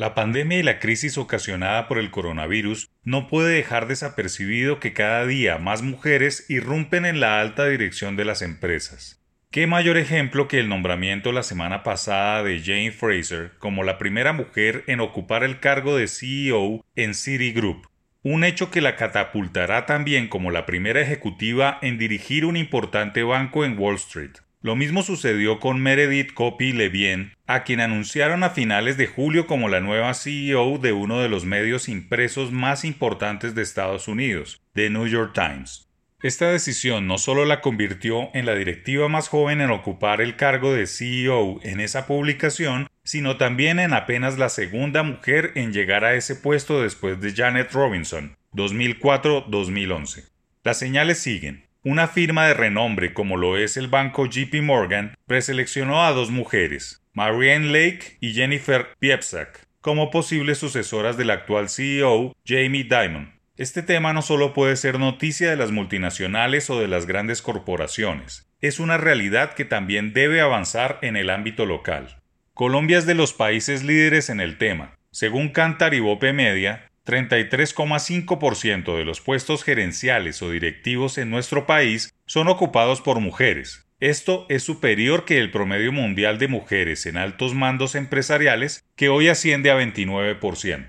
La pandemia y la crisis ocasionada por el coronavirus no puede dejar desapercibido que cada día más mujeres irrumpen en la alta dirección de las empresas. ¿Qué mayor ejemplo que el nombramiento la semana pasada de Jane Fraser como la primera mujer en ocupar el cargo de CEO en Citigroup? Un hecho que la catapultará también como la primera ejecutiva en dirigir un importante banco en Wall Street. Lo mismo sucedió con Meredith Copy Levien, a quien anunciaron a finales de julio como la nueva CEO de uno de los medios impresos más importantes de Estados Unidos, The New York Times. Esta decisión no solo la convirtió en la directiva más joven en ocupar el cargo de CEO en esa publicación, sino también en apenas la segunda mujer en llegar a ese puesto después de Janet Robinson, 2004-2011. Las señales siguen. Una firma de renombre como lo es el banco JP Morgan preseleccionó a dos mujeres, Marianne Lake y Jennifer Piepzak, como posibles sucesoras del actual CEO Jamie Dimon. Este tema no solo puede ser noticia de las multinacionales o de las grandes corporaciones, es una realidad que también debe avanzar en el ámbito local. Colombia es de los países líderes en el tema. Según Cantar y Bope Media, 33,5% de los puestos gerenciales o directivos en nuestro país son ocupados por mujeres. Esto es superior que el promedio mundial de mujeres en altos mandos empresariales, que hoy asciende a 29%.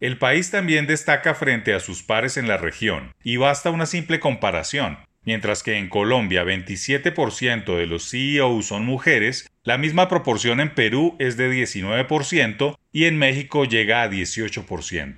El país también destaca frente a sus pares en la región, y basta una simple comparación. Mientras que en Colombia 27% de los CEOs son mujeres, la misma proporción en Perú es de 19% y en México llega a 18%.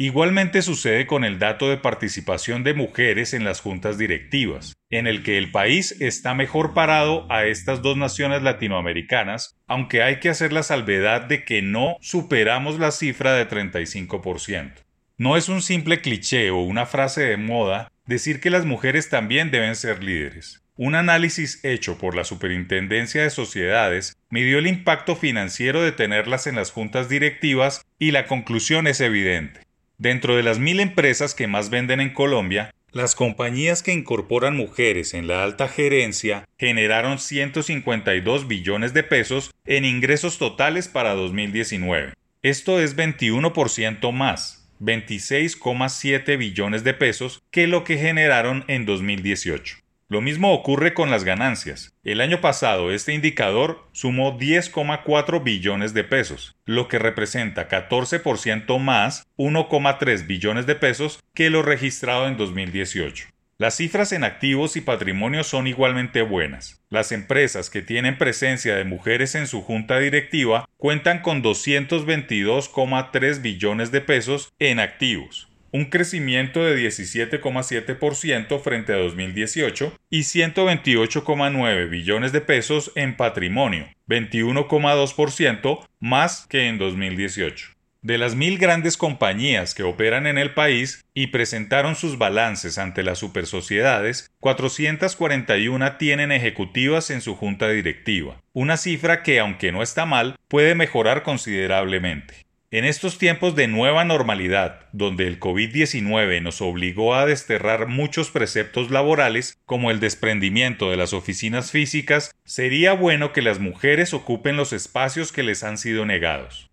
Igualmente sucede con el dato de participación de mujeres en las juntas directivas, en el que el país está mejor parado a estas dos naciones latinoamericanas, aunque hay que hacer la salvedad de que no superamos la cifra de 35%. No es un simple cliché o una frase de moda decir que las mujeres también deben ser líderes. Un análisis hecho por la Superintendencia de Sociedades midió el impacto financiero de tenerlas en las juntas directivas y la conclusión es evidente. Dentro de las mil empresas que más venden en Colombia, las compañías que incorporan mujeres en la alta gerencia generaron 152 billones de pesos en ingresos totales para 2019. Esto es 21% más, 26,7 billones de pesos que lo que generaron en 2018. Lo mismo ocurre con las ganancias. El año pasado este indicador sumó 10,4 billones de pesos, lo que representa 14% más 1,3 billones de pesos que lo registrado en 2018. Las cifras en activos y patrimonio son igualmente buenas. Las empresas que tienen presencia de mujeres en su junta directiva cuentan con 222,3 billones de pesos en activos, un crecimiento de 17,7% frente a 2018 y 128,9 billones de pesos en patrimonio, 21,2% más que en 2018. De las mil grandes compañías que operan en el país y presentaron sus balances ante las supersociedades, 441 tienen ejecutivas en su junta directiva, una cifra que, aunque no está mal, puede mejorar considerablemente. En estos tiempos de nueva normalidad, donde el COVID-19 nos obligó a desterrar muchos preceptos laborales, como el desprendimiento de las oficinas físicas, sería bueno que las mujeres ocupen los espacios que les han sido negados.